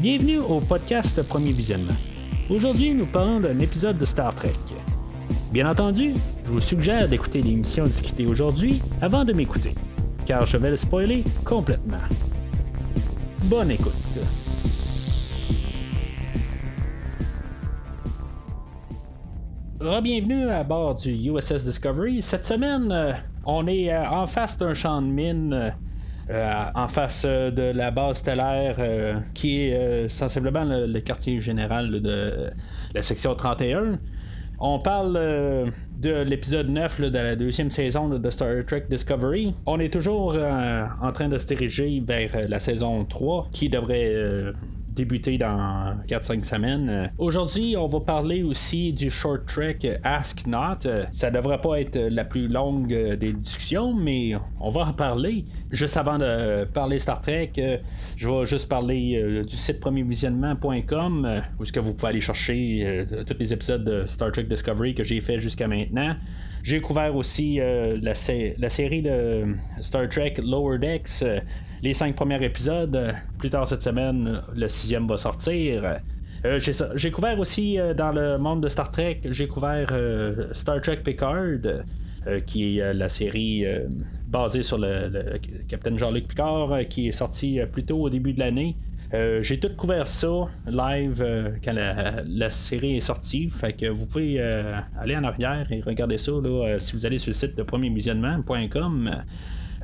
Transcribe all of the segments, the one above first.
Bienvenue au podcast Premier Visionnement. Aujourd'hui, nous parlons d'un épisode de Star Trek. Bien entendu, je vous suggère d'écouter l'émission discutée aujourd'hui avant de m'écouter, car je vais le spoiler complètement. Bonne écoute. Bienvenue à bord du USS Discovery. Cette semaine, euh, on est euh, en face d'un champ de mine. Euh, en face de la base stellaire qui est sensiblement le, quartier général de la section 31. On parle de l'épisode 9 de la deuxième saison de Star Trek Discovery. On est toujours en train de se diriger vers la saison 3 qui devrait débuter dans 4-5 semaines. Aujourd'hui, on va parler aussi du short trek Ask Not. Ça devrait pas être la plus longue des discussions, mais on va en parler. Juste avant de parler Star Trek, je vais juste parler euh, du site premiervisionnement.com où est-ce que vous pouvez aller chercher euh, tous les épisodes de Star Trek Discovery que j'ai fait jusqu'à maintenant. J'ai couvert aussi euh, la, série de Star Trek Lower Decks les cinq premiers épisodes. Plus tard cette semaine, le sixième va sortir. Euh, j'ai couvert aussi euh, dans le monde de Star Trek, j'ai couvert euh, Star Trek Picard, qui est la série basée sur le, le Capitaine Jean-Luc Picard, qui est sorti plus tôt au début de l'année. J'ai tout couvert ça live quand la, série est sortie. Fait que vous pouvez aller en arrière et regarder ça si vous allez sur le site de premiervisionnement.com.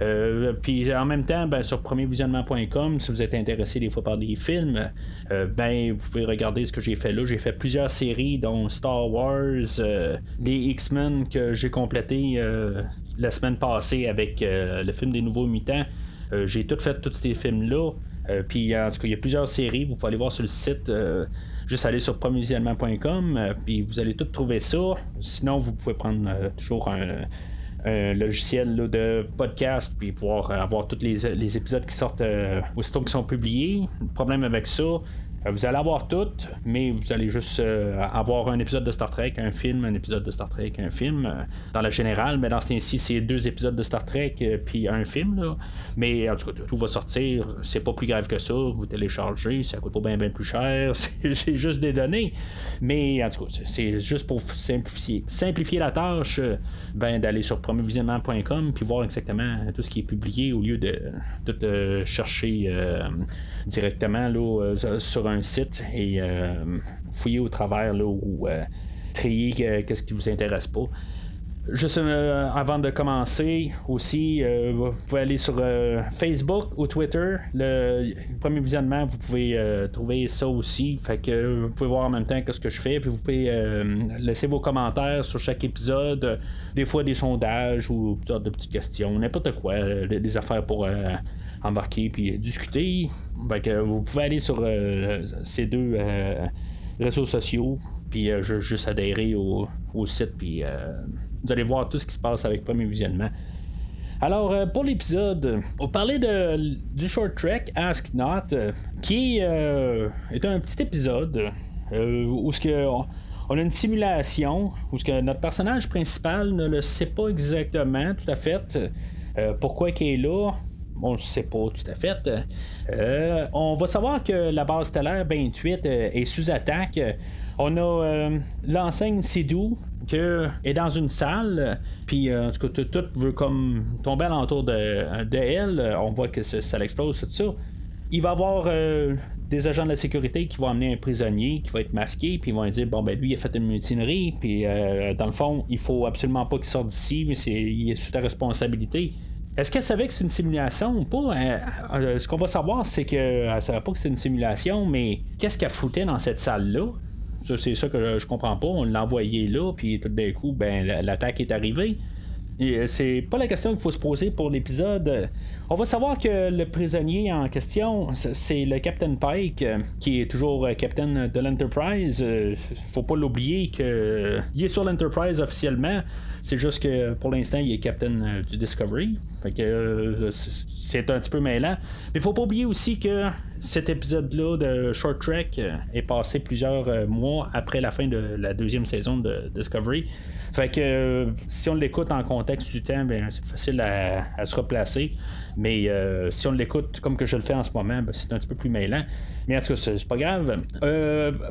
Euh, puis en même temps, ben, sur premiervisionnement.com, si vous êtes intéressé des fois par des films, euh, ben vous pouvez regarder ce que j'ai fait là. J'ai fait plusieurs séries, dont Star Wars, euh, les X-Men que j'ai complété la semaine passée avec le film des Nouveaux Mutants. j'ai tout fait tous ces films-là. Puis en tout cas, il y a plusieurs séries. Vous pouvez aller voir sur le site. juste aller sur premiervisionnement.com. puis vous allez tout trouver ça. Sinon, vous pouvez prendre toujours un logiciel de podcast, puis pouvoir avoir tous les, épisodes qui sortent euh, aussitôt qui sont publiés. Le problème avec ça, euh, vous allez avoir tout, mais vous allez juste euh, avoir un épisode de Star Trek, un film, un épisode de Star Trek, un film. Euh, dans la générale, mais dans ce temps-ci, c'est deux épisodes de Star Trek, puis un film. Là. Mais en tout cas, tout va sortir. C'est pas plus grave que ça. Vous téléchargez, ça coûte pas bien, plus cher. C'est juste des données. Mais en tout cas, c'est juste pour simplifier, simplifier la tâche ben, d'aller sur premiervisionnement.com puis voir exactement tout ce qui est publié au lieu de, de, chercher directement là, sur un site et euh, fouiller au travers là, ou euh, trier euh, qu'est-ce qui vous intéresse pas. Juste avant de commencer, aussi, vous pouvez aller sur Facebook ou Twitter. Le, premier visionnement, vous pouvez trouver ça aussi. Fait que vous pouvez voir en même temps que ce que je fais. Puis vous pouvez laisser vos commentaires sur chaque épisode. des fois des sondages ou de petites questions, n'importe quoi. des affaires pour embarquer puis discuter. que vous pouvez aller sur euh, ces deux euh, réseaux sociaux, puis euh, juste adhérer au, site, puis vous allez voir tout ce qui se passe avec Premier Visionnement. Alors, pour l'épisode, on parlait de, du short trek Ask Not, qui est un petit épisode où ce que on, a une simulation où ce que notre personnage principal ne le sait pas exactement tout à fait pourquoi il est là on ne sait pas tout à fait. Euh, on va savoir que la base stellaire 28 euh, est sous attaque. On a euh, l'enseigne Sidou qui est dans une salle, puis en tout cas tout, veut comme tomber alentour de, de elle. On voit que ça, l'explose, tout ça. Il va y avoir des agents de la sécurité qui vont amener un prisonnier qui va être masqué, puis ils vont dire bon ben lui il a fait une mutinerie, puis dans le fond il faut absolument pas qu'il sorte d'ici, mais c'est il est sous ta responsabilité. Est-ce qu'elle savait que c'est une simulation ou pas? Euh, euh, ce qu'on va savoir, c'est qu'elle ne savait pas que c'est une simulation, mais qu'est-ce qu'elle foutait dans cette salle-là? c'est ça que je comprends pas. On l'a envoyé là, puis tout d'un coup, ben, l'attaque est arrivée. Euh, c'est pas la question qu'il faut se poser pour l'épisode. On va savoir que le prisonnier en question, c'est le Captain Pike, qui est toujours capitaine de l'Enterprise. Faut pas l'oublier qu'il est sur l'Enterprise officiellement. C'est juste que pour l'instant, il est capitaine euh, du Discovery. Fait que euh, c'est un petit peu mêlant. Mais faut pas oublier aussi que cet épisode-là de Short Trek euh, est passé plusieurs mois après la fin de la deuxième saison de Discovery. Fait que si on l'écoute en contexte du temps, ben, c'est facile à, se replacer. Mais si on l'écoute comme que je le fais en ce moment, ben, c'est un petit peu plus mêlant. Mais en tout cas, c'est pas grave.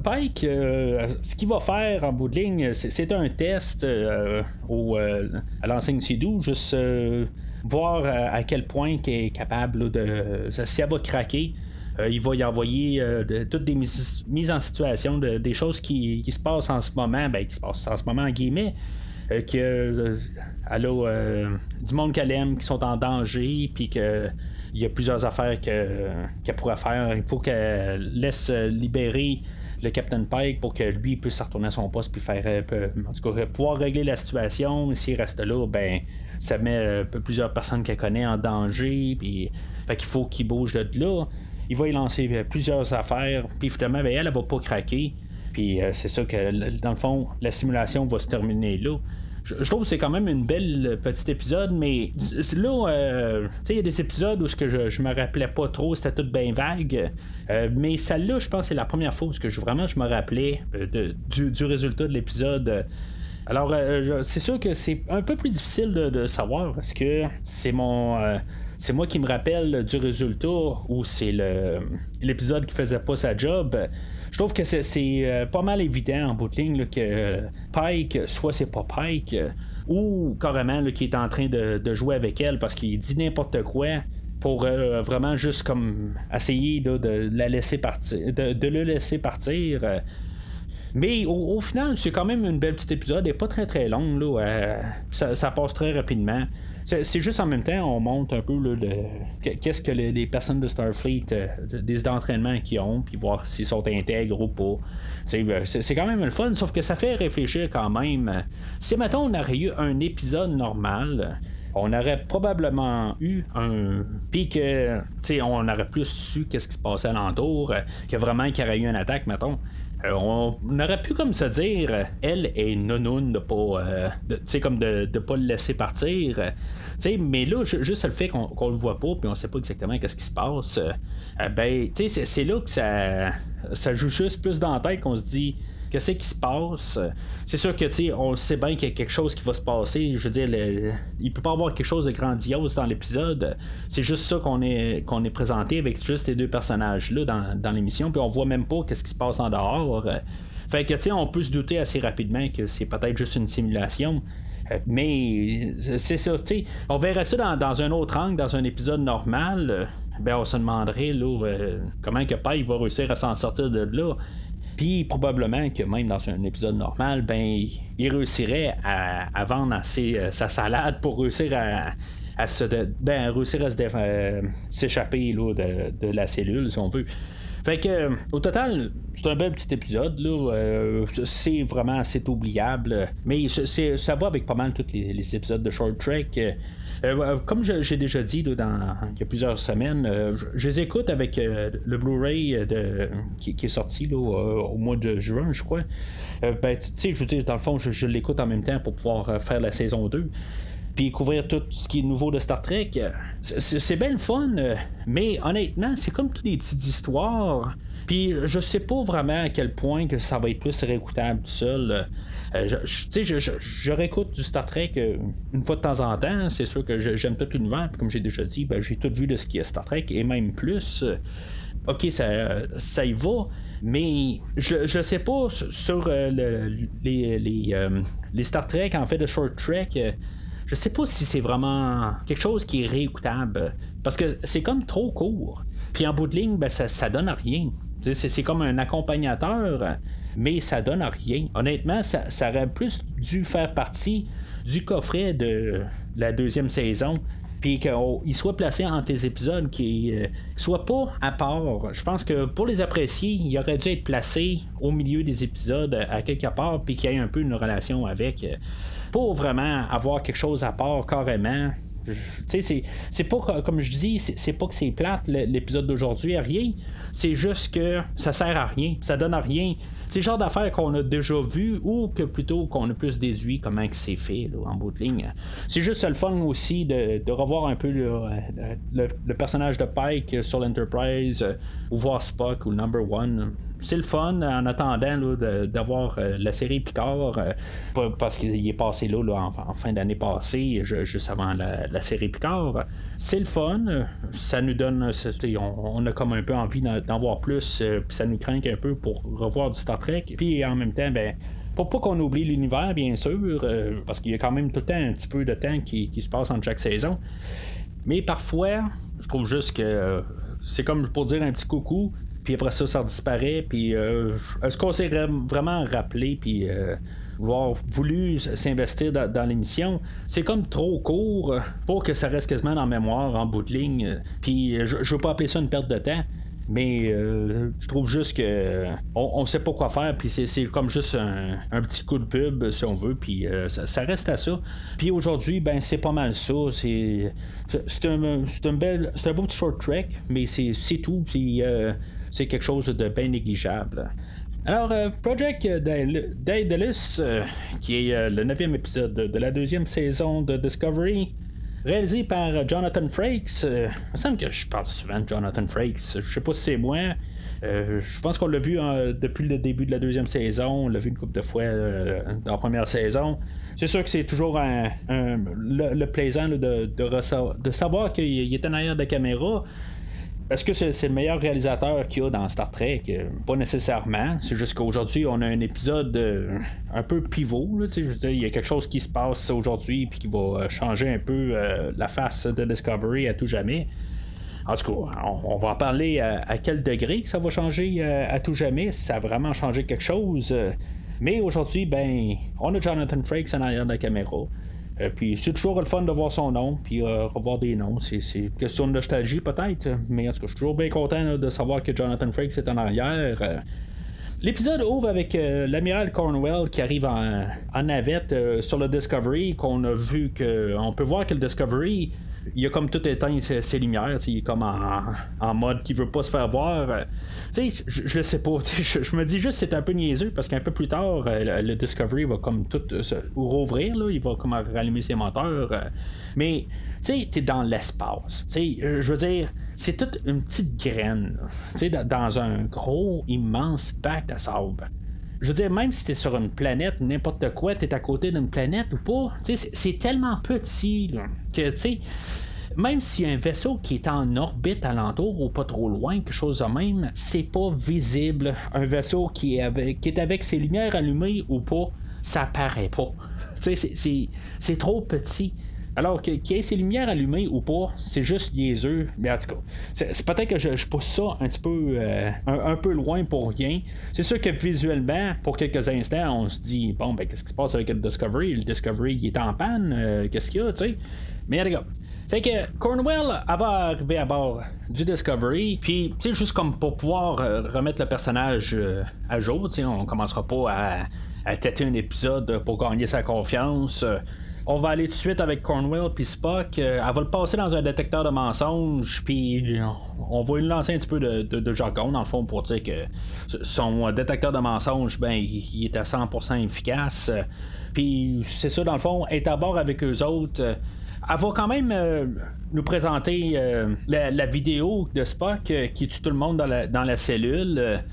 Pike, ce qu'il va faire en bout de ligne, c'est un test au, à l'enseigne Sidou, juste voir à quel point il est capable de. Si elle va craquer. Euh, il va y envoyer euh, toutes des mises, en situation, de, des choses qui, se passent en ce moment, ben, qui se passent en ce moment en guillemets. Euh, que du monde qu'elle aime qui sont en danger, puis que il y a plusieurs affaires qu'elle pourrait faire. Il faut qu'elle laisse libérer le Captain Pike pour que lui puisse retourner à son poste puis faire en tout cas pouvoir régler la situation. S'il reste là, ben ça met plusieurs personnes qu'elle connaît en danger. Puis fait qu'il faut qu'il bouge de là il va y lancer euh, plusieurs affaires, puis finalement, ben, elle, elle va pas craquer. Puis euh, c'est ça que, dans le fond, la simulation va se terminer là. Je, trouve que c'est quand même une belle euh, petite épisode, mais là, sais, il y a des épisodes où ce que je, je me rappelais pas trop, c'était tout bien vague. mais celle-là, je pense c'est la première fois où que je, vraiment je me rappelais du, résultat de l'épisode. Alors, c'est sûr que c'est un peu plus difficile de, de savoir parce que c'est mon c'est moi qui me rappelle du résultat ou c'est l'épisode qui faisait pas sa job. Je trouve que c'est euh, pas mal évident en bout de ligne que Pike, soit c'est pas Pike, ou carrément qui est en train de, jouer avec elle parce qu'il dit n'importe quoi pour euh, vraiment juste comme essayer de, la laisser partir, de, le laisser partir. Mais au, final, c'est quand même une belle petite épisode, n'est pas très très longue, là, ça, passe très rapidement. C'est juste en même temps, on monte un peu qu'est-ce que les, personnes de Starfleet, euh, des entraînements qu'ils ont, puis voir s'ils sont intègres ou pas. Euh, c'est quand même le fun, sauf que ça fait réfléchir quand même. Si maintenant on aurait eu un épisode normal, on aurait probablement eu un. Puis que, on aurait plus su qu'est-ce qui se passait alentour, que vraiment qu'il y aurait eu une attaque, mettons. Euh, on aurait pu comme se dire, elle est nonoun de pas, euh, comme de, de pas le laisser partir. mais là, juste le fait qu'on, le voit pas, puis on sait pas exactement qu'est-ce qui se passe, euh, ben, c'est, là que ça, ça joue juste plus dans la tête qu'on se dit qu'est-ce qui se passe? C'est sûr que, tu on sait bien qu'il y a quelque chose qui va se passer. Je veux dire, il peut pas avoir quelque chose de grandiose dans l'épisode. C'est juste ça qu'on est, qu'on est présenté avec juste les deux personnages-là dans, l'émission, puis on voit même pas qu'est-ce qui se passe en dehors. Fait que, tu on peut se douter assez rapidement que c'est peut-être juste une simulation. Mais c'est ça, tu sais, on verrait ça dans, un autre angle, dans un épisode normal. Ben, on se demanderait là, euh, comment que Pai va réussir à s'en sortir de là. Puis probablement que même dans un épisode normal, ben il réussirait à, vendre euh, sa salade pour réussir à, se ben, réussir à euh, s'échapper de, la cellule, si on veut. Fait que au total, c'est un bel petit épisode. Euh, c'est vraiment assez oubliable. Mais ça va avec pas mal tous les, épisodes de Short Trek. Euh, euh, comme j'ai déjà dit dans, il y a plusieurs semaines, je, les écoute avec le Blu-ray qui, est sorti au mois de juin, je crois. ben, tu sais, je veux dire, dans le fond, je, l'écoute en même temps pour pouvoir faire la saison 2 puis couvrir tout ce qui est nouveau de Star Trek. C'est bien le fun, mais honnêtement, c'est comme toutes des petites histoires puis je sais pas vraiment à quel point que ça va être plus réécoutable tout seul. Euh, je, je, je, je, réécoute du Star Trek euh, une fois de temps en temps. C'est sûr que j'aime tout l'univers. Puis comme j'ai déjà dit, ben, j'ai tout vu de ce qui est Star Trek et même plus. ok, ça, ça y va. Mais je, je sais pas sur euh, les, les, les, Star Trek en fait de Short Trek je sais pas si c'est vraiment quelque chose qui est réécoutable. Parce que c'est comme trop court. Puis en bout de ligne, ben, ça, donne à rien. C'est comme un accompagnateur, mais ça donne à rien. Honnêtement, ça, aurait plus dû faire partie du coffret de la deuxième saison puis qu'il soit placé entre tes épisodes, qui ne euh, soit pas à part. Je pense que pour les apprécier, il aurait dû être placé au milieu des épisodes à quelque part, puis qu'il y ait un peu une relation avec. Euh, pour vraiment avoir quelque chose à part carrément c'est, pas comme je dis, c'est, pas que c'est plate l'épisode d'aujourd'hui, rien. C'est juste que ça sert à rien, ça donne à rien. C'est le genre d'affaires qu'on a déjà vu ou que plutôt qu'on a plus déduit comment c'est fait en bout de ligne. C'est juste le fun aussi de, revoir un peu le, personnage de Pike sur l'Enterprise euh, ou voir Spock ou Number One. C'est le fun en attendant d'avoir euh, la série Picard euh, parce qu'il est passé là, en, fin d'année passée, juste avant la, la série Picard. C'est le fun, ça nous donne, on, a comme un peu envie d'en voir plus, puis ça nous craint un peu pour revoir du Star Trek. Puis en même temps, ben pour pas qu'on oublie l'univers, bien sûr, parce qu'il y a quand même tout le temps un petit peu de temps qui, se passe entre chaque saison. Mais parfois, je trouve juste que c'est comme pour dire un petit coucou, puis après ça, ça disparaît. Puis euh, est-ce qu'on s'est vraiment rappelé, puis euh, voulu s'investir dans, l'émission, c'est comme trop court pour que ça reste quasiment en mémoire, en bout de ligne. Puis je, je veux pas appeler ça une perte de temps. Mais euh, je trouve juste que on, sait pas quoi faire, puis c'est, comme juste un, petit coup de pub, si on veut, puis ça, reste à ça. Puis aujourd'hui, ben c'est pas mal ça. C'est, un, un, un beau petit short track, mais c'est, tout. Puis c'est quelque chose de bien négligeable. Alors, euh, Project Daedalus, euh, qui est euh, le neuvième épisode de la deuxième saison de Discovery, réalisé par Jonathan Frakes. il me semble que je parle souvent de Jonathan Frakes. Je sais pas si c'est moi. je pense qu'on l'a vu depuis le début de la deuxième saison. On l'a vu une couple de fois dans la première saison. C'est sûr que c'est toujours le, plaisant de, savoir qu'il est en arrière de la caméra. Est-ce que c'est, le meilleur réalisateur qu'il y a dans Star Trek? Euh, pas nécessairement. C'est juste qu'aujourd'hui, on a un épisode euh, un peu pivot. je veux dire, il y a quelque chose qui se passe aujourd'hui puis qui va euh, changer un peu la face de Discovery à tout jamais. En tout cas, on, va en parler à, quel degré que ça va changer à tout jamais, si ça a vraiment changé quelque chose. Mais aujourd'hui, ben, on a Jonathan Frakes en arrière de la caméra. Euh, puis c'est toujours le fun de voir son nom, puis euh, revoir des noms. C'est, une question de nostalgie peut-être, mais en tout cas, je suis toujours bien content de savoir que Jonathan Frakes est en arrière. Euh, l'épisode ouvre avec l'amiral Cornwell qui arrive en, navette sur le Discovery, qu'on a vu que. On peut voir que le Discovery il a comme tout éteint ses, lumières, il est comme en, mode qui veut pas se faire voir. Euh, je, le sais pas, je, me dis juste c'est un peu niaiseux parce qu'un peu plus tard, euh, le, Discovery va comme tout euh, se rouvrir, là, il va comme rallumer ses moteurs. mais tu sais, t'es dans l'espace. Je veux dire, c'est toute une petite graine, tu dans un gros, immense bac de sable je veux dire, même si t'es sur une planète, n'importe quoi, t'es à côté d'une planète ou pas, c'est tellement petit que, tu sais, même s'il y a un vaisseau qui est en orbite alentour ou pas trop loin, quelque chose de même, c'est pas visible. Un vaisseau qui est avec, qui est avec ses lumières allumées ou pas, ça paraît pas. C'est trop petit. Alors, qu'il y ait ces lumières allumées ou pas, c'est juste niaiseux. Mais en tout cas, c'est, peut-être que je, pousse ça un petit peu, euh, un, peu loin pour rien. C'est sûr que visuellement, pour quelques instants, on se dit, bon, ben, qu'est-ce qui se passe avec le Discovery? Le Discovery, il est en panne, euh, qu'est-ce qu'il y a, tu sais? Mais regarde. Fait que Cornwell va arriver à bord du Discovery, puis tu sais juste comme pour pouvoir euh, remettre le personnage à jour, tu sais, on commencera pas à, à têter un épisode pour gagner sa confiance. On va aller tout de suite avec Cornwell puis Spock. Euh, elle va le passer dans un détecteur de mensonges, puis on va lui lancer un petit peu de, jargon dans le fond pour dire que son détecteur de mensonges, ben, il, est à 100% efficace. Puis c'est ça, dans le fond, est à bord avec eux autres. Elle va quand même euh, nous présenter euh, la, vidéo de Spock qui tue tout le monde dans la, dans la cellule.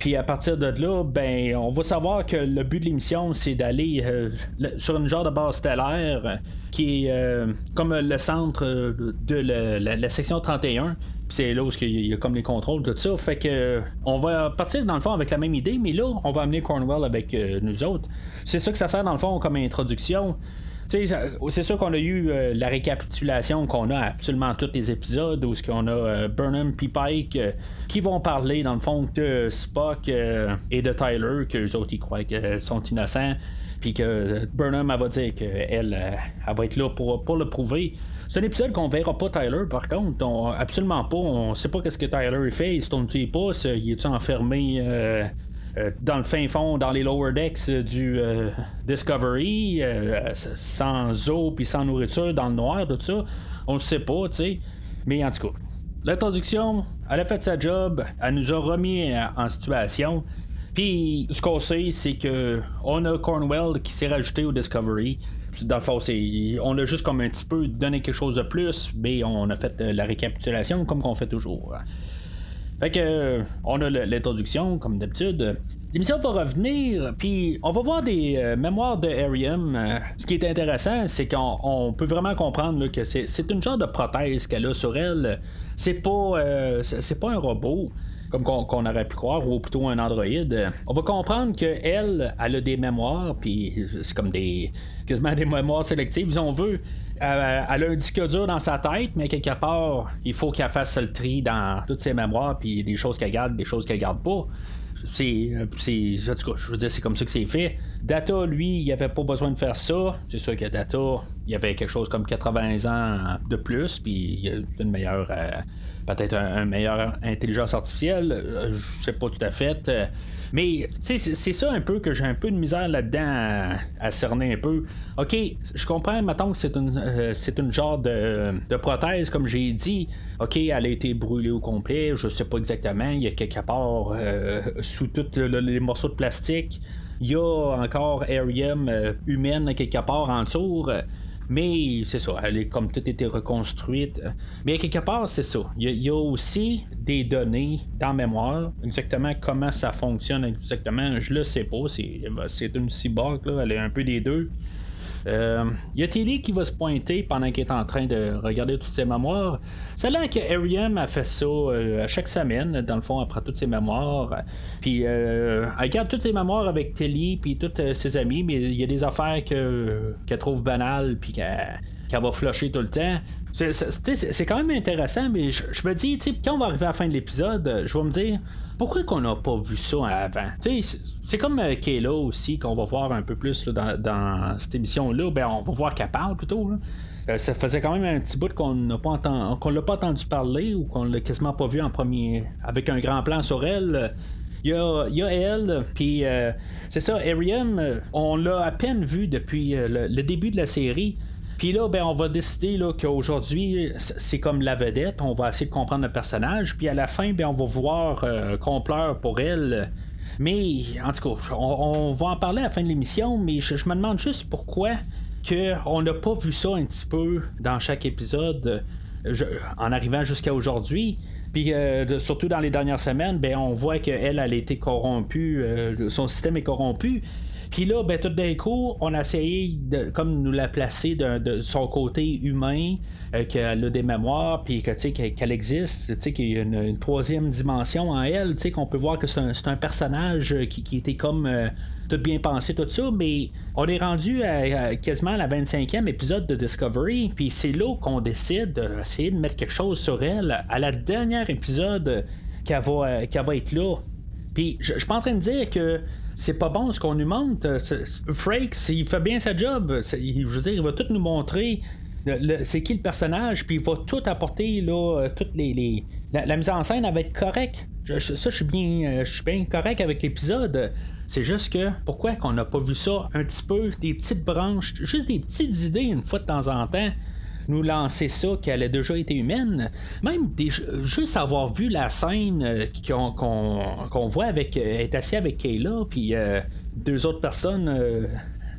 Puis à partir de là, ben, on va savoir que le but de l'émission, c'est d'aller euh, sur une genre de base stellaire qui est euh, comme le centre de la, section 31. Puis c'est là où il y a comme les contrôles, tout ça. Fait que on va partir dans le fond avec la même idée, mais là, on va amener Cornwell avec euh, nous autres. C'est ça que ça sert dans le fond comme introduction c'est sûr qu'on a eu euh, la récapitulation qu'on a absolument tous les épisodes où qu'on a euh, Burnham et Pike euh, qui vont parler dans le fond de Spock et de Tyler, que les autres ils croient qu'ils sont innocents, puis que Burnham va dire qu'elle elle va être là pour, pour le prouver. C'est un épisode qu'on verra pas Tyler, par contre. absolument pas. On sait pas qu'est-ce que Tyler fait. Il se tourne-tu pas? Il est enfermé dans le fin fond, dans les lower decks du euh, Discovery, euh, sans eau puis sans nourriture, dans le noir, tout ça. On ne sait pas, tu sais. Mais en tout cas, l'introduction, elle a fait sa job, elle nous a remis en situation. Puis ce qu'on sait, c'est que on a Cornwell qui s'est rajouté au Discovery. Dans le fond, on a juste comme un petit peu donné quelque chose de plus, mais on a fait la récapitulation comme qu'on fait toujours. Fait que, on a l'introduction, comme d'habitude. L'émission va revenir, puis on va voir des euh, mémoires de Arium. Euh, ce qui est intéressant, c'est qu'on peut vraiment comprendre que c'est une genre de prothèse qu'elle a sur elle. C'est pas, euh, c'est pas un robot comme qu'on aurait pu croire, ou plutôt un androïde. On va comprendre qu'elle, elle a des mémoires, puis c'est comme des quasiment des mémoires sélectives, si on veut. Elle a un disque dur dans sa tête, mais quelque part, il faut qu'elle fasse le tri dans toutes ses mémoires, puis des choses qu'elle garde, des choses qu'elle garde pas c'est, je veux dire, c'est comme ça que c'est fait. Data, lui, il avait pas besoin de faire ça. C'est sûr que Data, il avait quelque chose comme 80 ans de plus, puis il a une meilleure, euh, peut-être un, meilleur intelligence artificielle. Euh, je sais pas tout à fait. Mais c'est ça un peu que j'ai un peu de misère là-dedans à, cerner un peu. Ok, je comprends maintenant que c'est une, euh, c'est une genre de, prothèse, comme j'ai dit. Ok, elle a été brûlée au complet, je sais pas exactement. Il y a quelque part euh, sous tous les morceaux de plastique. Il y a encore Arium euh, humaine quelque part en dessous. Mais c'est ça, elle est comme tout été reconstruite. Mais quelque part, c'est ça. Il y, a aussi des données dans mémoire, exactement comment ça fonctionne exactement. Je le sais pas. C'est une cyborg, là, elle est un peu des deux. Il euh, y a Tilly qui va se pointer pendant qu'il est en train de regarder toutes ses mémoires? C'est là que Ariam a fait ça euh, à chaque semaine, dans le fond, après toutes ses mémoires. Puis euh, elle regarde toutes ses mémoires avec Tilly puis toutes ses amis, mais il y a des affaires qu'elle trouve banales puis qu'elle va flusher tout le temps. C'est quand même intéressant, mais je, me dis, quand on va arriver à la fin de l'épisode, je vais me dire, pourquoi qu'on n'a pas vu ça avant? C'est comme euh, Kayla aussi, qu'on va voir un peu plus dans, cette émission-là. Ben, on va voir qu'elle parle plutôt. Euh, ça faisait quand même un petit bout qu'on n'a pas qu'on l'a pas entendu parler ou qu'on l'a quasiment pas vu en premier avec un grand plan sur elle. Il y a, elle, puis euh, c'est ça, Ariam, on l'a à peine vu depuis le, début de la série. Puis là, ben, on va décider là, qu'aujourd'hui, c'est comme la vedette. On va essayer de comprendre le personnage. Puis à la fin, ben, on va voir euh, qu'on pleure pour elle. Mais, en tout cas, on, va en parler à la fin de l'émission. Mais je, me demande juste pourquoi que on n'a pas vu ça un petit peu dans chaque épisode. en arrivant jusqu'à aujourd'hui. Puis euh, surtout dans les dernières semaines, ben, on voit qu'elle, elle a été corrompue, euh, son système est corrompu. Puis là, ben, tout d'un coup, on a essayé de comme nous la placer de, son côté humain, euh, qu'elle a des mémoires, puis que, qu'elle existe, qu'il y a une, troisième dimension en elle, qu'on peut voir que c'est un, personnage qui, était comme euh, tout bien pensé, tout ça, mais on est rendu à, quasiment à la 25e épisode de Discovery, puis c'est là qu'on décide d'essayer de mettre quelque chose sur elle à la dernière épisode qu'elle va, va être là. Puis je suis pas en train de dire que c'est pas bon ce qu'on nous montre. Frakes, il fait bien sa job. Je veux dire, il va tout nous montrer c'est qui le personnage, puis il va tout apporter, là, toutes les. La, mise en scène va être correcte. ça, je suis bien, euh, je suis bien correct avec l'épisode. C'est juste que, pourquoi qu'on n'a pas vu ça un petit peu, des petites branches, juste des petites idées une fois de temps en temps? Nous lancer ça qu'elle a déjà été humaine. Même juste avoir vu la scène euh, qu'on voit avec euh, est assis avec Kayla, puis euh, deux autres personnes,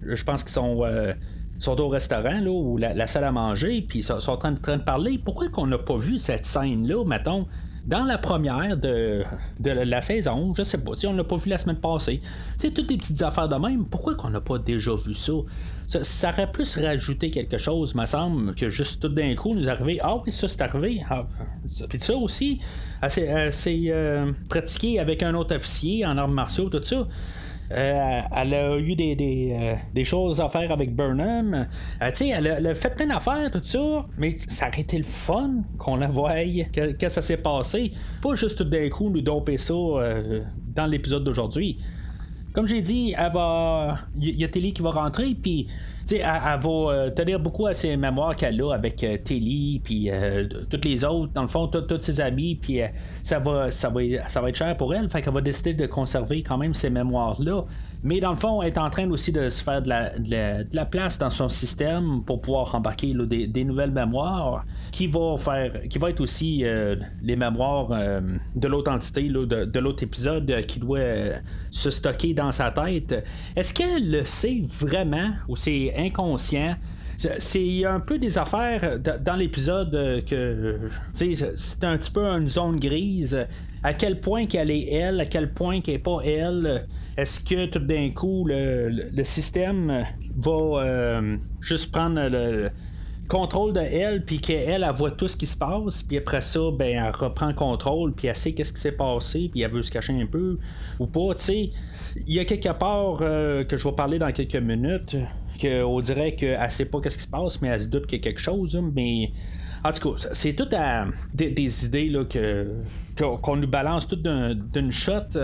je pense qu'ils sont au restaurant ou la, salle à manger, puis ils sont, en train, de parler. Pourquoi qu'on n'a pas vu cette scène-là, mettons, dans la première de, de la saison, je sais pas, on l'a pas vu la semaine passée. Tu toutes des petites affaires de même, pourquoi qu'on n'a pas déjà vu ça? ça? aurait plus rajouté quelque chose, me semble, que juste tout d'un coup nous arriver. Ah oui, ça c'est arrivé. Ah, puis ça aussi, c'est euh, pratiqué avec un autre officier en armes martiaux, tout ça. Euh, elle a eu euh, des, choses à faire avec Burnham. Euh, elle, a, fait plein d'affaires, tout ça, mais ça aurait été le fun qu'on la voie, que, que ça s'est passé. Pas juste tout d'un coup nous domper ça dans l'épisode d'aujourd'hui. Comme j'ai dit, il y a Tilly qui va rentrer, puis elle, elle, va tenir beaucoup à ses mémoires qu'elle a avec Tilly, puis toutes les autres, dans le fond, tous ses amis, puis ça, va, ça, va, ça va être cher pour elle, fait qu'elle va décider de conserver quand même ces mémoires-là. Mais dans le fond, elle est en train aussi de se faire de la, place dans son système pour pouvoir embarquer des, nouvelles mémoires qui va faire qui va être aussi euh, les mémoires euh, de l'autre entité, de, l'autre épisode euh, qui doit se stocker dans sa tête. Est-ce qu'elle le sait vraiment ou c'est inconscient? c'est un peu des affaires dans l'épisode que c'est un petit peu une zone grise à quel point qu'elle est elle, à quel point qu'elle n'est pas elle. Est-ce que tout d'un coup, le, système va euh, juste prendre le contrôle de elle, puis qu'elle, elle, voit tout ce qui se passe, puis après ça, ben, elle reprend le contrôle, puis elle sait qu'est-ce qui s'est passé, puis elle veut se cacher un peu, ou pas, tu sais. Il y a quelque part euh, que je vais parler dans quelques minutes, qu'on dirait qu'elle sait pas qu'est-ce qui se passe, mais elle se doute qu'il y a quelque chose, mais... En tout cas, c'est tout à des, idées là, que, qu'on nous balance tout d'une shot,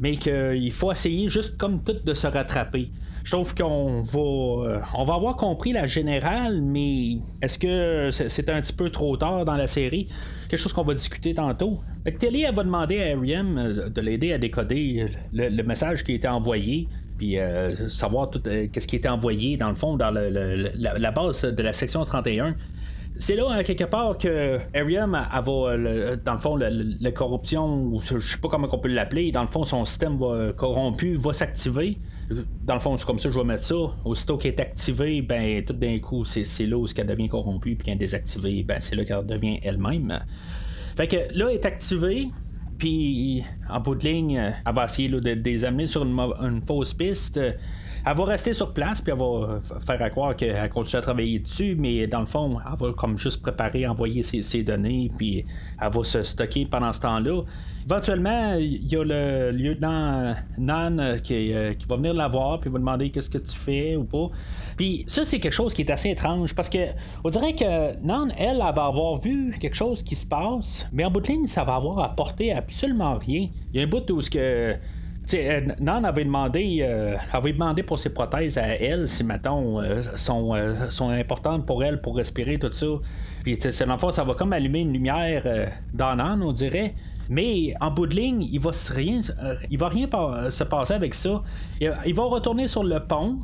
mais qu'il faut essayer juste comme tout de se rattraper. Je trouve qu'on va, euh, on va avoir compris la générale, mais est-ce que c'est un petit peu trop tard dans la série? Quelque chose qu'on va discuter tantôt. Que elle va demander à Ariam euh, de l'aider à décoder le, message qui a été envoyé puis euh, savoir tout qu'est-ce qui a été envoyé dans le fond dans la, base de la section 31 c'est là, hein, quelque part, que Ariam, va, dans le fond, la, corruption, je sais pas comment on peut l'appeler, dans le fond, son système corrompu va s'activer. Dans le fond, c'est comme ça que je vais mettre ça. Aussitôt qu'elle est activée, ben, tout d'un coup, c'est là où qu'elle devient corrompue, puis qu'elle est désactivée, ben, c'est là qu'elle devient elle-même. Fait que là, elle est activée. Puis, en bout de ligne, elle va essayer de, les amener sur une fausse piste elle va rester sur place, puis elle va faire à croire qu'elle continue à travailler dessus, mais dans le fond, elle va comme juste préparer, envoyer ses, données, puis elle va se stocker pendant ce temps-là. Éventuellement, il y a le lieutenant Nan qui, euh, qui va venir la voir, puis va demander qu'est-ce que tu fais ou pas. Puis ça, c'est quelque chose qui est assez étrange, parce que on dirait que Nan, elle, elle va avoir vu quelque chose qui se passe, mais en bout de ligne, ça va avoir apporté absolument rien. Il y a un bout où ce que euh, Nan avait demandé, euh, avait demandé pour ses prothèses à elle si, mettons, euh, sont, sont importantes pour elle pour respirer, tout ça. Puis, dans le fond, ça va comme allumer une lumière dans Nan, on dirait. Mais en bout de ligne, il va rien, il va rien se passer avec ça. Il, va retourner sur le pont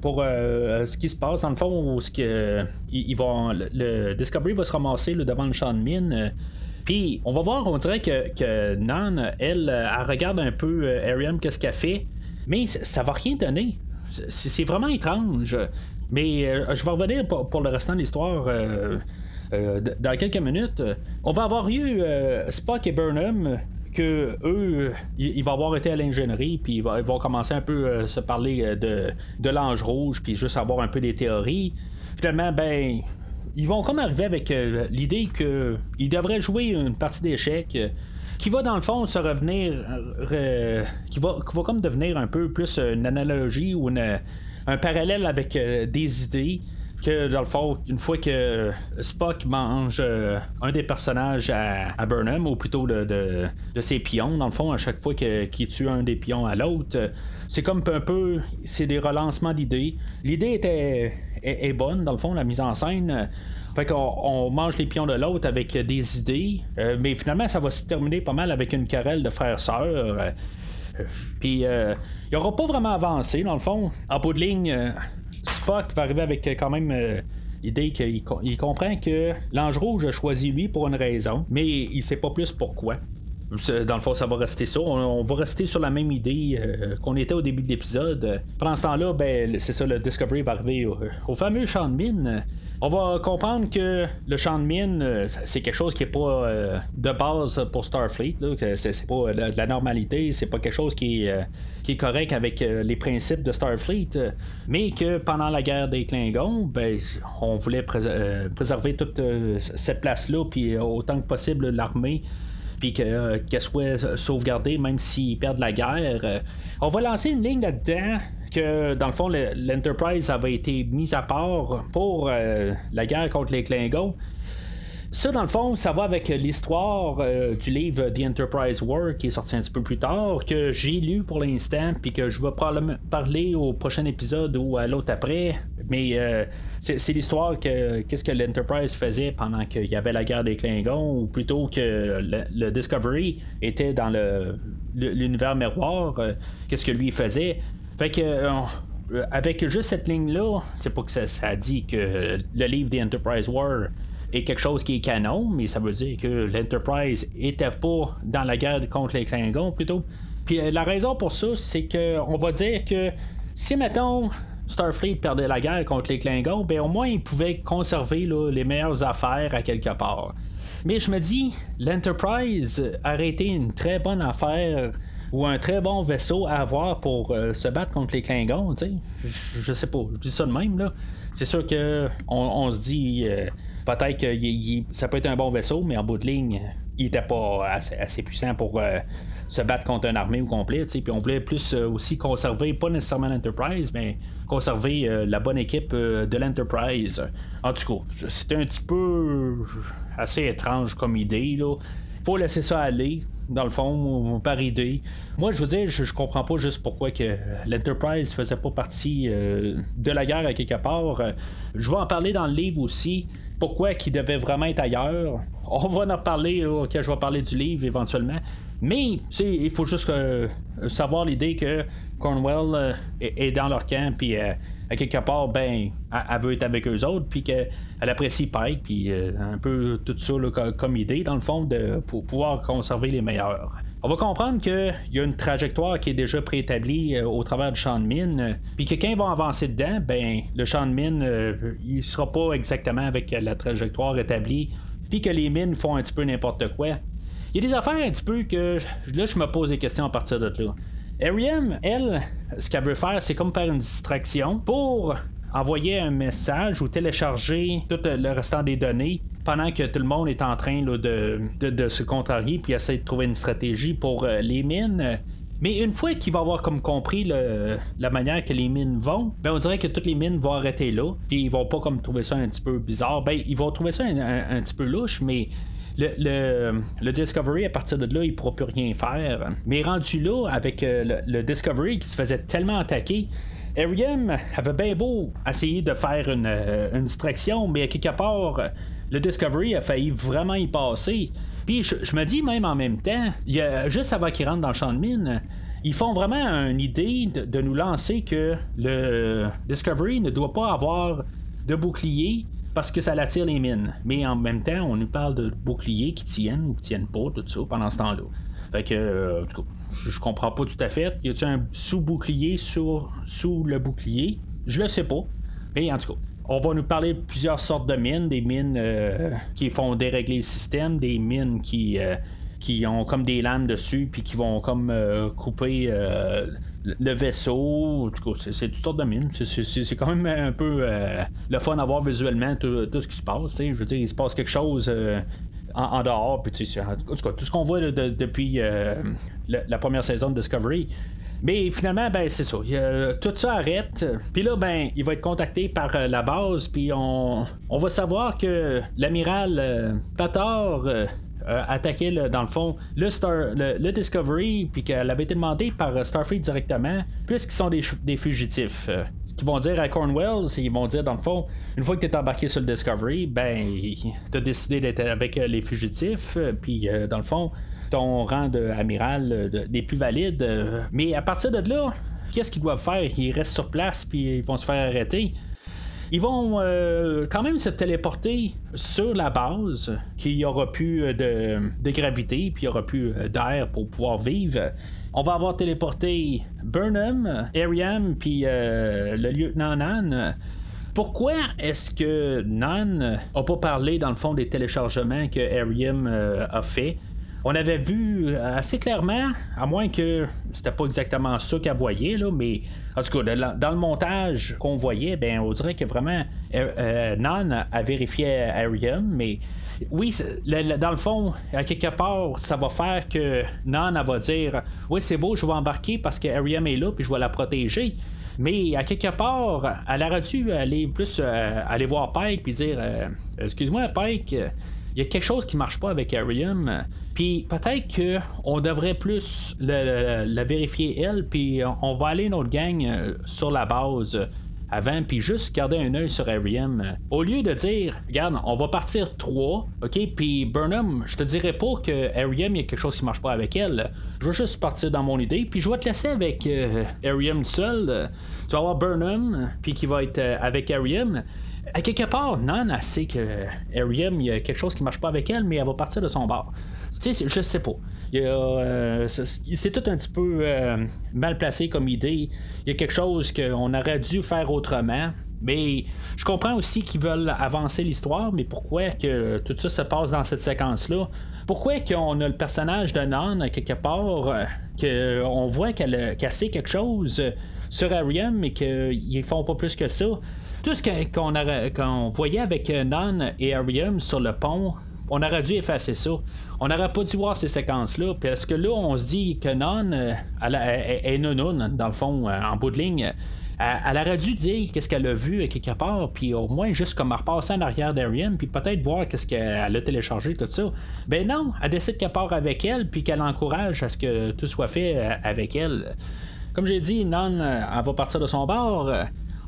pour ce qui se passe dans le fond ce que, le, Discovery va se ramasser devant le champ de mine. Puis, on va voir, on dirait que, Nan, elle, elle regarde un peu euh, Ariam, qu'est-ce qu'elle fait, mais ça va rien donner. C'est vraiment étrange. Mais euh, je vais revenir pour, le restant de l'histoire. Euh, dans quelques minutes, on va avoir eu Spock et Burnham que eux, ils vont avoir été à l'ingénierie, puis ils vont commencer un peu se parler de, de l'ange rouge, puis juste avoir un peu des théories. Finalement, ben, ils vont comme arriver avec euh, l'idée qu'ils devraient jouer une partie d'échecs euh, qui va dans le fond se revenir euh, qui, va, qui va comme devenir un peu plus une analogie ou un parallèle avec des idées que dans le fond, une fois que Spock mange un des personnages à, Burnham, ou plutôt de, ses pions, dans le fond, à chaque fois qu'il tue un des pions à l'autre, c'est comme un peu, c'est des relancements d'idées. L'idée était est, bonne, dans le fond, la mise en scène. Fait qu'on on mange les pions de l'autre avec des idées, euh, mais finalement, ça va se terminer pas mal avec une querelle de frères-sœurs. Euh, puis, euh, il n'aura pas vraiment avancé, dans le fond. En bout de ligne, Spock va arriver avec quand même l'idée qu'il il comprend que l'ange rouge a choisi lui pour une raison, mais il sait pas plus pourquoi. Dans le fond, ça va rester ça. On, va rester sur la même idée euh, qu'on était au début de l'épisode. Pendant ce temps-là, ben, c'est ça, le Discovery va arriver au, fameux champ de mine. On va comprendre que le champ de mine, euh, c'est quelque chose qui est pas euh, de base pour Starfleet. C'est pas de la normalité, c'est pas quelque chose qui est, qui est correct avec les principes de Starfleet. Mais que pendant la guerre des Klingons, ben, on voulait préserver toute cette place-là, puis autant que possible l'armée puis euh, qu'elle soit sauvegardée même s'ils perdent la guerre. Euh, on va lancer une ligne là-dedans que dans le fond l'Enterprise avait été mise à part pour euh, la guerre contre les Klingons. Ça, dans le fond, ça va avec l'histoire euh, du livre The Enterprise War qui est sorti un petit peu plus tard, que j'ai lu pour l'instant, puis que je vais probablement parler au prochain épisode ou à l'autre après. Mais euh, c'est l'histoire que qu'est-ce que l'Enterprise faisait pendant qu'il y avait la guerre des Klingons, ou plutôt que le, Discovery était dans l'univers miroir, euh, qu'est-ce que lui faisait. Fait que avec juste cette ligne-là, c'est pas que ça, ça, dit que le livre The Enterprise War est quelque chose qui est canon, mais ça veut dire que l'Enterprise était pas dans la guerre contre les Klingons plutôt. Puis euh, la raison pour ça, c'est que on va dire que si mettons Starfleet perdait la guerre contre les Klingons, ben au moins ils pouvaient conserver les meilleures affaires à quelque part. Mais je me dis, l'Enterprise aurait été une très bonne affaire ou un très bon vaisseau à avoir pour euh, se battre contre les Klingons, tu sais. Je, sais pas, je dis ça de même, là. C'est sûr que on, se dit euh, peut-être que ça peut être un bon vaisseau, mais en bout de ligne, il était pas assez, puissant pour euh, se battre contre une armée au complet. Puis on voulait plus aussi conserver, pas nécessairement l'Enterprise, mais conserver la bonne équipe de l'Enterprise. En tout cas, c'était un petit peu assez étrange comme idée. Là. Faut laisser ça aller dans le fond, par idée. Moi, je veux dire, je, comprends pas juste pourquoi que l'Enterprise faisait pas partie euh, de la guerre à quelque part. Je vais en parler dans le livre aussi. Pourquoi qu'il devait vraiment être ailleurs. On va en parler, ok, je vais parler du livre éventuellement. Mais, il faut juste euh, savoir l'idée que Cornwell euh, est, dans leur camp, puis à quelque part, ben, elle, veut être avec eux autres, puis qu'elle apprécie Pike, puis euh, un peu tout ça comme idée, dans le fond, de, pour pouvoir conserver les meilleurs. On va comprendre qu'il y a une trajectoire qui est déjà préétablie euh, au travers du champ de mine, puis que quand ils vont avancer dedans, ben, le champ de mine, euh, il sera pas exactement avec la trajectoire établie, puis que les mines font un petit peu n'importe quoi. Il y a des affaires un petit peu que là, je me pose des questions à partir de là. Ariam, elle, ce qu'elle veut faire, c'est comme faire une distraction pour envoyer un message ou télécharger tout le restant des données pendant que tout le monde est en train de, se contrarier puis essayer de trouver une stratégie pour euh, les mines. Mais une fois qu'il va avoir comme compris la manière que les mines vont, ben on dirait que toutes les mines vont arrêter là. Puis ils vont pas comme trouver ça un petit peu bizarre. Ben ils vont trouver ça un petit peu louche, mais le, Discovery, à partir de là, il ne pourra plus rien faire. Mais rendu là, avec euh, le, Discovery qui se faisait tellement attaquer, Ariam avait bien beau essayer de faire une, euh, distraction, mais à quelque part, le Discovery a failli vraiment y passer. Puis je, me dis même en même temps, il a, juste avant qu'il rentre dans le champ de mine, ils font vraiment une idée de, nous lancer que le Discovery ne doit pas avoir de bouclier parce que ça l'attire les mines. Mais en même temps, on nous parle de boucliers qui tiennent ou qui tiennent pas, tout ça, pendant ce temps-là. Fait que, euh, je, comprends pas tout à fait. Y a-t-il un sous-bouclier sur, sous le bouclier? Je le sais pas. Mais en tout cas, on va nous parler de plusieurs sortes de mines, des mines euh, qui font dérégler le système, des mines qui, euh, qui ont comme des lames dessus, puis qui vont comme couper le vaisseau, c'est toutes sortes de mines. C'est quand même un peu euh, le fun à voir visuellement tout, ce qui se passe. Je veux dire, il se passe quelque chose euh, en, dehors. Puis, en tout cas, tout ce qu'on voit depuis euh, la, première saison de Discovery. Mais finalement, ben c'est ça. tout ça arrête. Puis là, ben, il va être contacté par la base. Puis on, on va savoir que l'amiral Pator euh, attaquer dans le fond le, Star, le, Discovery, puis qu'elle avait été demandée par Starfleet directement, puisqu'ils sont des, fugitifs. Euh, ce qu'ils vont dire à Cornwell, c'est qu'ils vont dire dans le fond, une fois que tu es embarqué sur le Discovery, ben, tu as décidé d'être avec euh, les fugitifs, puis dans le fond, ton rang d'amiral des plus valides. mais à partir de là, qu'est-ce qu'ils doivent faire? Ils restent sur place, puis ils vont se faire arrêter. Ils vont euh, quand même se téléporter sur la base, qu'il y aura plus euh, de, gravité, puis il y aura plus euh, d'air pour pouvoir vivre. On va avoir téléporté Burnham, Ariam, puis le lieutenant Nan. Pourquoi est-ce que Nan a pas parlé dans le fond des téléchargements que Ariam a fait? On avait vu euh, assez clairement, à moins que c'était pas exactement ça qu'elle voyait, là, mais en tout cas, dans le montage qu'on voyait, ben, on dirait que vraiment euh, euh, Nan a vérifié Ariam, mais oui, dans le fond, à quelque part, ça va faire que Nan va dire Oui, c'est beau, je vais embarquer parce que Ariam est là, puis je vais la protéger. Mais à quelque part, elle aurait dû aller plus aller voir Pike puis dire Excuse-moi, Pike il y a quelque chose qui marche pas avec Arium. Puis peut-être qu'on devrait plus la vérifier elle, puis on va aller notre gang euh, sur la base avant, puis juste garder un œil sur Arium. Au lieu de dire, regarde, on va partir trois, ok, puis Burnham, je te dirais pas que Arium, il y a quelque chose qui marche pas avec elle. Je vais juste partir dans mon idée, puis je vais te laisser avec euh, Arium seul. Tu vas avoir Burnham, puis qui va être euh, avec Arium à quelque part, Nan, sait que Ariam, il y a quelque chose qui marche pas avec elle, mais elle va partir de son bar. Tu sais, je sais pas. Euh, c'est tout un petit peu euh, mal placé comme idée. Il y a quelque chose qu'on aurait dû faire autrement. Mais je comprends aussi qu'ils veulent avancer l'histoire, mais pourquoi que tout ça se passe dans cette séquence-là? Pourquoi qu'on a le personnage de Nan quelque part, euh, qu'on voit qu'elle a cassé quelque chose sur Ariam, mais qu'ils font pas plus que ça? Tout ce qu'on voyait avec Nan et Ariam sur le pont, on aurait dû effacer ça. On n'aurait pas dû voir ces séquences-là, parce que là, on se dit que Nan, euh, est non dans le fond, euh, en bout de ligne. Elle, aurait dû dire qu'est-ce qu'elle a vu quelque part, puis au moins juste comme repasser en arrière d'Ariane, puis peut-être voir qu'est-ce qu'elle a téléchargé, tout ça. Ben non, elle décide qu'elle part avec elle, puis qu'elle encourage à ce que tout soit fait euh, avec elle. Comme j'ai dit, Nan, elle va partir de son bord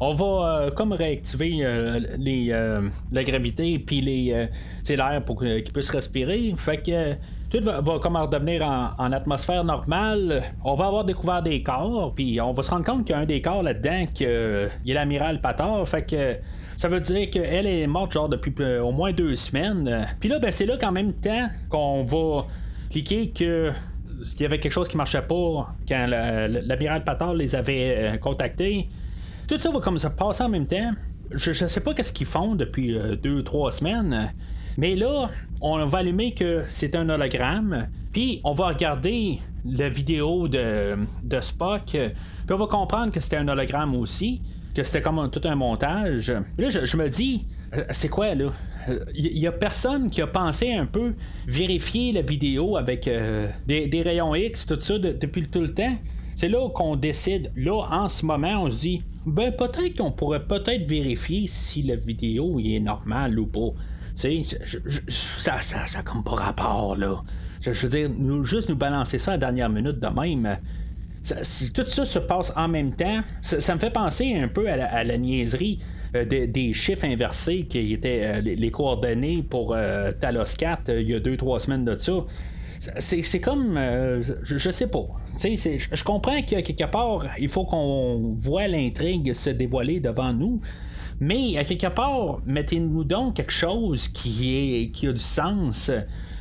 on va euh, comme réactiver euh, les, euh, la gravité puis les l'air pour qu'ils puissent respirer. Fait que tout va, comme redevenir en, atmosphère normale. On va avoir découvert des corps, puis on va se rendre compte qu'il y a un des corps là-dedans qui est l'amiral Pator. Fait que ça veut dire qu'elle est morte genre depuis au moins deux semaines. Puis là, ben, c'est là qu'en même temps qu'on va cliquer que il y avait quelque chose qui marchait pas quand l'amiral Pator les avait contactés. Tout ça va comme ça passer en même temps. Je ne sais pas qu'est-ce qu'ils font depuis euh, deux, trois semaines. Mais là, on va allumer que c'est un hologramme. Puis on va regarder la vidéo de, de Spock. Puis on va comprendre que c'était un hologramme aussi. Que c'était comme tout un montage. Là, je, me dis, euh, c'est quoi là? Il y a personne qui a pensé un peu vérifier la vidéo avec euh, des, rayons X, tout ça, depuis tout le temps. C'est là qu'on décide. Là, en ce moment, on se dit, ben peut-être qu'on pourrait peut-être vérifier si la vidéo est normale ou pas. Tu sais, ça, ça, ça comme pas rapport, là. Je, veux dire, nous, juste nous balancer ça à la dernière minute de même. si tout ça se passe en même temps, ça, me fait penser un peu à la, niaiserie euh, des chiffres inversés qui étaient euh, les, coordonnées pour euh, Talos 4 il y a 2-3 semaines de ça c'est comme. Euh, je, sais pas. Je comprends que quelque part, il faut qu'on voit l'intrigue se dévoiler devant nous. Mais à quelque part, mettez-nous donc quelque chose qui, est, qui a du sens.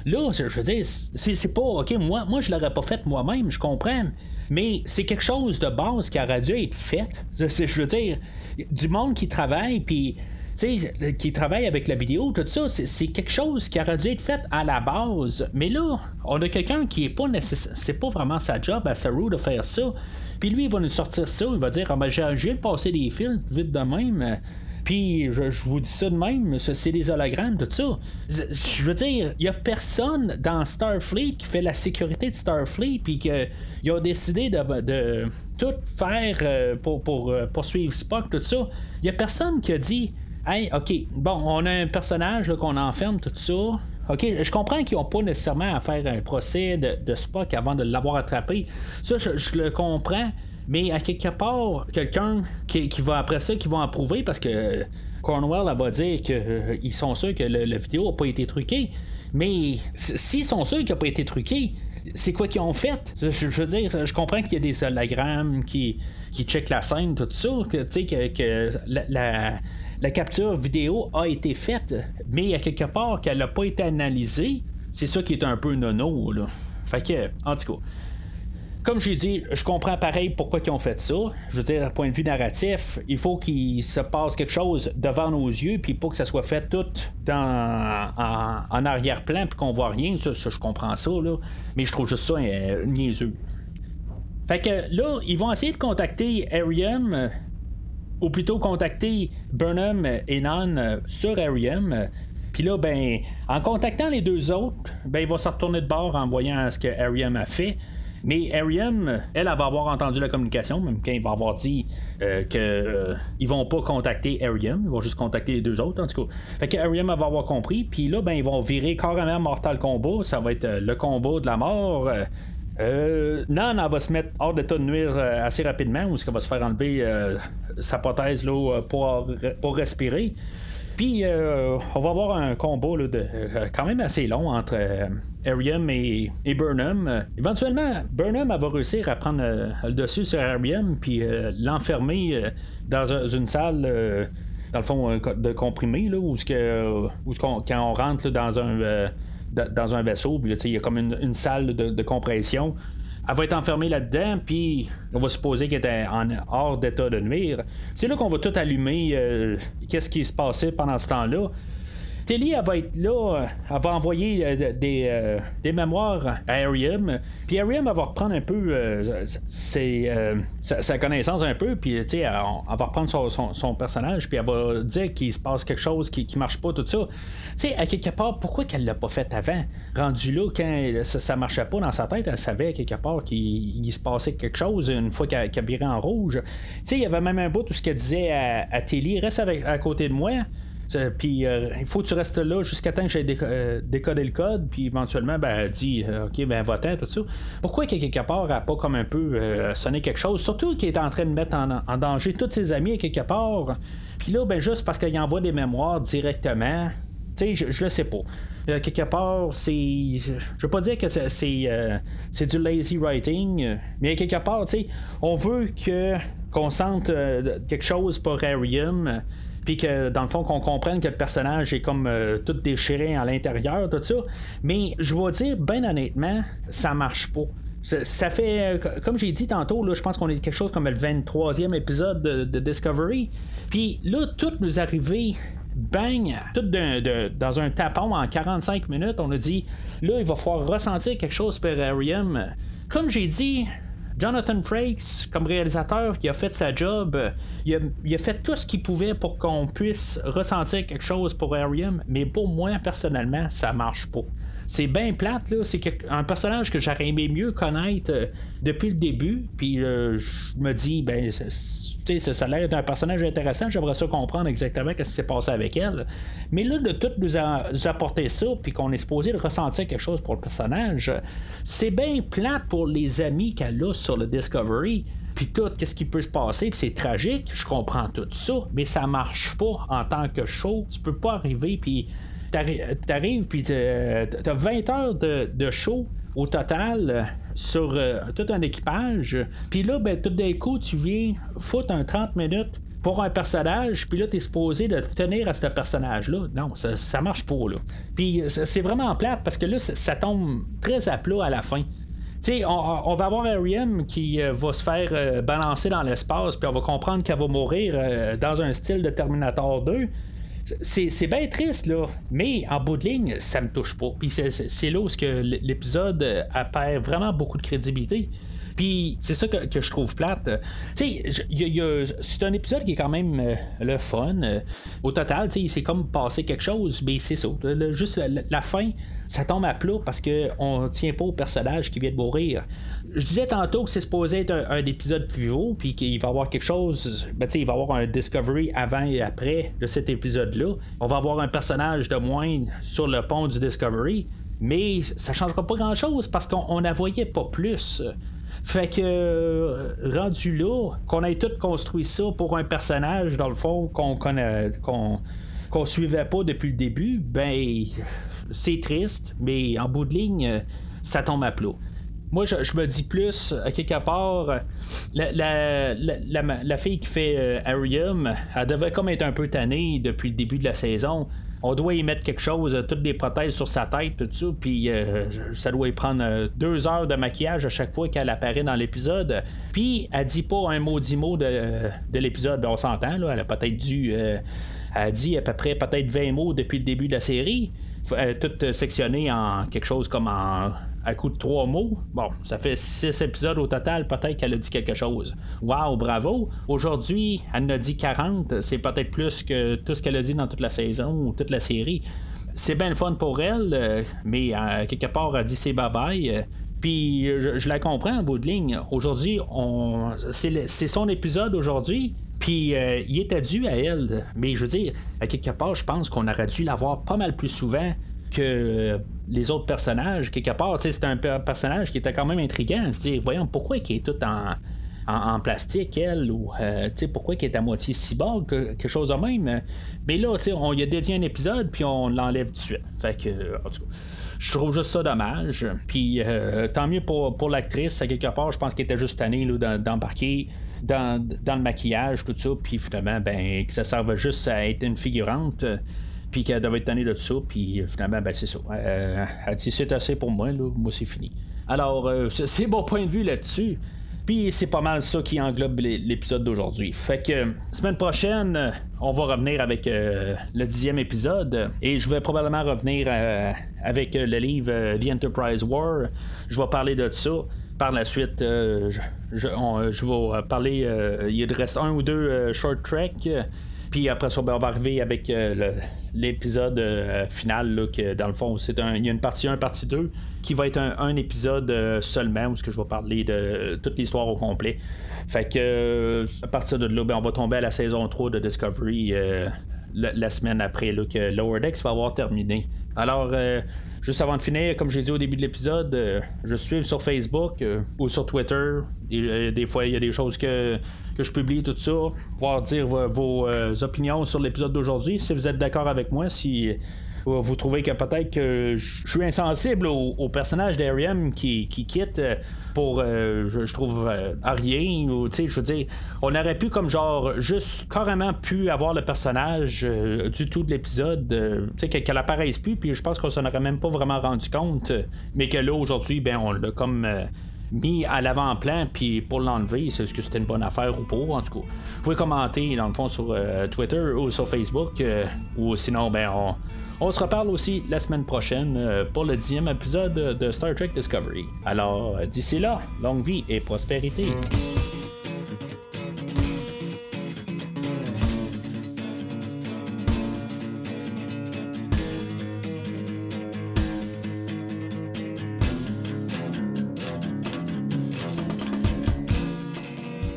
Là, je veux dire, c'est pas. Ok, moi, moi je l'aurais pas fait moi-même, je comprends. Mais c'est quelque chose de base qui aurait dû être fait. Je veux dire, du monde qui travaille, puis qui travaille avec la vidéo, tout ça, c'est quelque chose qui aurait dû être fait à la base. Mais là, on a quelqu'un qui est pas nécessaire, c'est pas vraiment sa job à Saru de faire ça. Puis lui, il va nous sortir ça, il va dire ah ben, j'ai passé des fils vite de même. Puis je, vous dis ça de même, c'est des hologrammes, tout ça. Je veux dire, il y a personne dans Starfleet qui fait la sécurité de Starfleet, puis qu'il a décidé de, tout faire euh, pour, pour euh, poursuivre Spock, tout ça. Il y a personne qui a dit Hey, ok, bon, on a un personnage qu'on enferme, tout ça. Ok, je comprends qu'ils n'ont pas nécessairement à faire un procès de, Spock avant de l'avoir attrapé. Ça, je, le comprends. Mais à quelque part, quelqu'un qui, va après ça, qui va approuver parce que Cornwell va dire qu'ils euh, sont sûrs que la vidéo n'a pas été truquée. Mais s'ils sont sûrs qu'il n'a pas été truqué, c'est quoi qu'ils ont fait? Je, veux dire, je comprends qu'il y a des hologrammes qui, qui checkent la scène, tout ça, que, que, que la la capture vidéo a été faite, mais à quelque part qu'elle n'a pas été analysée, c'est ça qui est un peu nono. Là. Fait que, en tout cas. Comme j'ai dit, je comprends pareil pourquoi ils ont fait ça. Je veux dire, d'un point de vue narratif, il faut qu'il se passe quelque chose devant nos yeux, puis pas que ça soit fait tout en, arrière-plan, puis qu'on voit rien. Ça, je comprends ça, là. Mais je trouve juste ça euh, niaiseux. Fait que là, ils vont essayer de contacter Arium, ou plutôt contacter Burnham et Nan sur Arium. Puis là, ben, en contactant les deux autres, ben, il va se retourner de bord en voyant ce que Arium a fait. Mais Arium, elle, elle, va avoir entendu la communication, même quand il va avoir dit euh, qu'ils euh, vont pas contacter Arium, ils vont juste contacter les deux autres, en tout cas. Fait que Arium va avoir compris, puis là, ben, ils vont virer carrément Mortal Kombat, ça va être euh, le combat de la mort. Euh, non, elle va se mettre hors d'état de nuire euh, assez rapidement, ou est-ce qu'elle va se faire enlever euh, sa prothèse là, pour, pour respirer. Puis, on va avoir un combat là, de, quand même assez long entre Arium et, Burnham. éventuellement, Burnham va réussir à prendre le dessus sur Arium, puis l'enfermer dans une salle, dans le fond, de comprimé, là, où, ce que, où quand on rentre dans un dans un vaisseau, il y a comme une, salle de, compression. elle va être enfermée là-dedans, puis on va supposer qu'elle était en hors d'état de nuire. C'est là qu'on va tout allumer euh, qu'est-ce qui se passait pendant ce temps-là. Telly, elle va être là, elle va envoyer euh, des, euh, des, mémoires à Arium. Puis Arium, elle va reprendre un peu euh, sa, connaissance un peu, puis elle, elle, va reprendre son, personnage, puis elle va dire qu'il se passe quelque chose qui, qui marche pas, tout ça. Tu sais, à quelque part, pourquoi qu'elle l'a pas fait avant? Rendu là, quand ça, marchait pas dans sa tête, elle savait à quelque part qu'il se passait quelque chose une fois qu'elle virait en rouge. Tu sais, il y avait même un bout tout ce qu'elle disait à, à Telly, reste à côté de moi. Puis euh, il faut que tu restes là jusqu'à temps que j'ai euh, décodé le code, puis éventuellement, ben, elle dit euh, OK, ben, va tout ça. Pourquoi quelque part, elle n'a pas comme un peu sonné quelque chose? Surtout qu'il est en train de mettre en, danger tous ses amis quelque part. Puis là, ben, juste parce qu'il envoie des mémoires directement, tu sais, je, je le sais pas. quelque part, c'est. Je veux pas dire que c'est, c'est, du lazy writing, mais quelque part, tu sais, on veut que qu'on sente quelque chose pour Arium puis que dans le fond qu'on comprenne que le personnage est comme euh, tout déchiré à l'intérieur, tout ça. Mais je vais dire, ben honnêtement, ça marche pas. Ça, fait, comme j'ai dit tantôt, là, je pense qu'on est quelque chose comme le 23e épisode de, Discovery. Puis là, tout nous arrivé bang, tout dans un tapon en 45 minutes. On a dit, là, il va falloir ressentir quelque chose pour Arium. Comme j'ai dit, Jonathan Frakes, comme réalisateur, qui a fait sa job, il a, fait tout ce qu'il pouvait pour qu'on puisse ressentir quelque chose pour Arium, mais pour moi, personnellement, ça marche pas c'est bien plate, là. C'est un personnage que j'aurais aimé mieux connaître euh, depuis le début. Puis euh, je me dis, ben, sais, ça a l'air d'un personnage intéressant. J'aimerais ça comprendre exactement ce qui s'est passé avec elle. Mais là, de tout nous, apporter ça, puis qu'on est supposé ressentir quelque chose pour le personnage, c'est bien plate pour les amis qu'elle a sur le Discovery puis tout, qu'est-ce qui peut se passer, puis c'est tragique, je comprends tout ça, mais ça marche pas en tant que show. Tu peux pas arriver, puis t'arrives, puis t'as 20 heures de, show au total euh, sur euh, tout un équipage. Puis là, ben, tout d'un coup, tu viens foutre un 30 minutes pour un personnage, puis là, t'es supposé de tenir à ce personnage-là. Non, ça, ça marche pas, là. Puis c'est vraiment plate parce que là, ça, tombe très à plat à la fin. Tu sais, on, va avoir Ariam qui euh, va se faire balancer dans l'espace, puis on va comprendre qu'elle va mourir dans un style de Terminator 2 c'est bien triste, là. Mais en bout de ligne, ça me touche pas. Puis c'est là où l'épisode euh, perd vraiment beaucoup de crédibilité. Puis c'est ça que, je trouve plate. Tu sais, c'est un épisode qui est quand même euh, le fun. Euh, au total, tu sais, c'est comme passer quelque chose, mais c'est ça. juste la, fin, ça tombe à plat parce qu'on tient pas au personnage qui vient de mourir. Je disais tantôt que c'est supposé être un, épisode plus haut, puis qu'il va y avoir quelque chose. Ben, il va y avoir un Discovery avant et après de cet épisode-là. On va avoir un personnage de moins sur le pont du Discovery. Mais ça changera pas grand chose parce qu'on la voyait pas plus. Fait que, euh, rendu là, qu'on ait tout construit ça pour un personnage, dans le fond, qu'on connaît, qu'on, qu'on suivait pas depuis le début, ben, c'est triste, mais en bout de ligne, ça tombe à plat. Moi, je, me dis plus, à quelque part, la, la, fille qui fait euh, Arium, elle devait comme être un peu tannée depuis le début de la saison on doit y mettre quelque chose, euh, toutes des prothèses sur sa tête, tout ça, puis euh, ça doit y prendre euh, deux heures de maquillage à chaque fois qu'elle apparaît dans l'épisode. Puis elle dit pas un maudit mot de, de l'épisode, on s'entend, là, elle a peut-être dû. A dit à peu près peut-être 20 mots depuis le début de la série, tout sectionné en quelque chose comme en coup de trois mots. Bon, ça fait six épisodes au total, peut-être qu'elle a dit quelque chose. Waouh, bravo! Aujourd'hui, elle en a dit 40, c'est peut-être plus que tout ce qu'elle a dit dans toute la saison ou toute la série. C'est bien le fun pour elle, euh, mais euh, quelque part, elle a dit c'est bye-bye. Puis je, la comprends en bout de ligne. Aujourd'hui, c'est son épisode aujourd'hui. Puis euh, il était dû à elle. Mais je veux dire, à quelque part, je pense qu'on aurait dû l'avoir pas mal plus souvent que les autres personnages, quelque part. C'est un personnage qui était quand même intriguant. Se dire, voyons, pourquoi il est tout en, en, plastique, elle, ou euh, pourquoi il est à moitié cyborg, quelque chose de même. Mais là, on y a dédié un épisode, puis on l'enlève tout de suite. Fait que, en tout cas, je trouve juste ça dommage. Puis euh, tant mieux pour, pour l'actrice, à quelque part, je pense qu'elle était juste tannée d'embarquer. Dans, dans, le maquillage, tout ça, puis finalement, ben, que ça serve juste à être une figurante puis qu'elle devait être tannée de ça, puis finalement, ben, c'est ça. Euh, elle dit c'est assez pour moi, là, moi c'est fini. Alors, euh, c'est mon point de vue là-dessus. Puis c'est pas mal ça qui englobe l'épisode d'aujourd'hui. Fait que semaine prochaine, on va revenir avec le dixième épisode et je vais probablement revenir avec le livre The Enterprise War. Je vais parler de ça par la suite, je, vais parler. il reste un ou deux short tracks. Puis après ça, ben, on va arriver avec euh, l'épisode euh, final, là, que dans le fond, c'est un, il y a une partie 1, partie 2, qui va être un, épisode euh, seulement, où je vais parler de toute l'histoire au complet. Fait que à partir de là, ben, on va tomber à la saison 3 de Discovery la, semaine après là, que Lower Decks va avoir terminé. Alors, juste avant de finir, comme j'ai dit au début de l'épisode, je suis sur Facebook ou sur Twitter. des fois, il y a des choses que que je publie tout ça, pouvoir dire vos, euh, opinions sur l'épisode d'aujourd'hui, si vous êtes d'accord avec moi, si euh, vous trouvez que peut-être que je suis insensible au, personnage d'Ariam qui, quitte euh, pour, je, trouve, à rien. Ou, je veux dire, on aurait pu, comme genre, juste carrément pu avoir le personnage du tout de l'épisode, qu'elle apparaisse plus, puis je pense qu'on s'en aurait même pas vraiment rendu compte, mais que là, aujourd'hui, ben, on l'a comme mis à l'avant-plan, puis pour l'enlever, est-ce que c'était une bonne affaire ou pas, en tout cas. Vous pouvez commenter, dans le fond, sur euh, Twitter ou sur Facebook, euh, ou sinon, ben, on, on, se reparle aussi la semaine prochaine euh, pour le dixième épisode de Star Trek Discovery. Alors, d'ici là, longue vie et prospérité.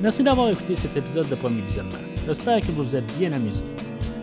Merci d'avoir écouté cet épisode de Premier Visionnement. J'espère que vous vous êtes bien amusé.